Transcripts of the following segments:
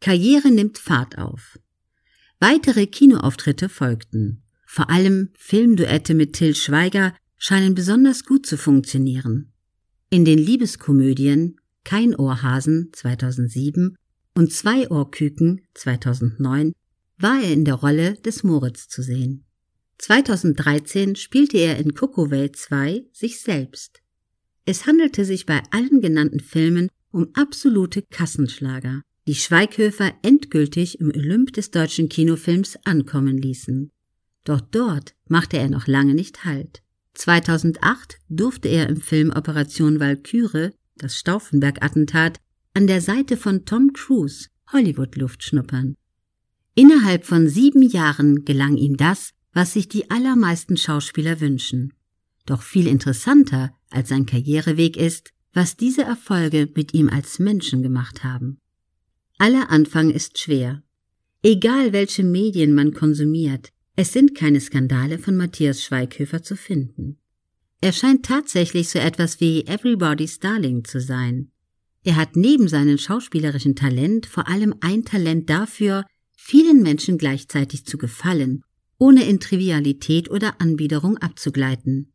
Karriere nimmt Fahrt auf. Weitere Kinoauftritte folgten. Vor allem Filmduette mit Till Schweiger scheinen besonders gut zu funktionieren. In den Liebeskomödien Kein Ohrhasen 2007 und Zwei Ohrküken 2009 war er in der Rolle des Moritz zu sehen. 2013 spielte er in Kokowell 2 sich selbst. Es handelte sich bei allen genannten Filmen um absolute Kassenschlager, die Schweighöfer endgültig im Olymp des deutschen Kinofilms ankommen ließen. Doch dort machte er noch lange nicht Halt. 2008 durfte er im Film Operation Walküre, das Stauffenberg-Attentat, an der Seite von Tom Cruise Hollywood-Luft schnuppern. Innerhalb von sieben Jahren gelang ihm das, was sich die allermeisten Schauspieler wünschen. Doch viel interessanter als sein Karriereweg ist, was diese Erfolge mit ihm als Menschen gemacht haben. Aller Anfang ist schwer. Egal welche Medien man konsumiert, es sind keine Skandale von Matthias Schweighöfer zu finden. Er scheint tatsächlich so etwas wie Everybody's Darling zu sein. Er hat neben seinem schauspielerischen Talent vor allem ein Talent dafür, vielen Menschen gleichzeitig zu gefallen, ohne in Trivialität oder Anbiederung abzugleiten.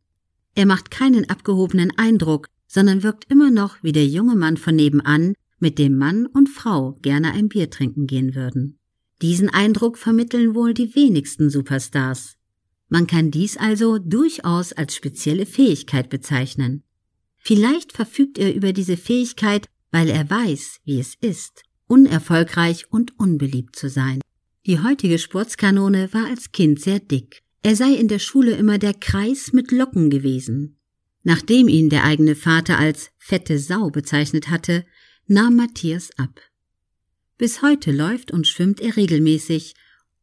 Er macht keinen abgehobenen Eindruck, sondern wirkt immer noch wie der junge Mann von nebenan, mit dem Mann und Frau gerne ein Bier trinken gehen würden. Diesen Eindruck vermitteln wohl die wenigsten Superstars. Man kann dies also durchaus als spezielle Fähigkeit bezeichnen. Vielleicht verfügt er über diese Fähigkeit, weil er weiß, wie es ist, unerfolgreich und unbeliebt zu sein. Die heutige Sportskanone war als Kind sehr dick. Er sei in der Schule immer der Kreis mit Locken gewesen. Nachdem ihn der eigene Vater als fette Sau bezeichnet hatte, nahm Matthias ab. Bis heute läuft und schwimmt er regelmäßig,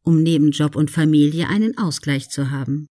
um neben Job und Familie einen Ausgleich zu haben.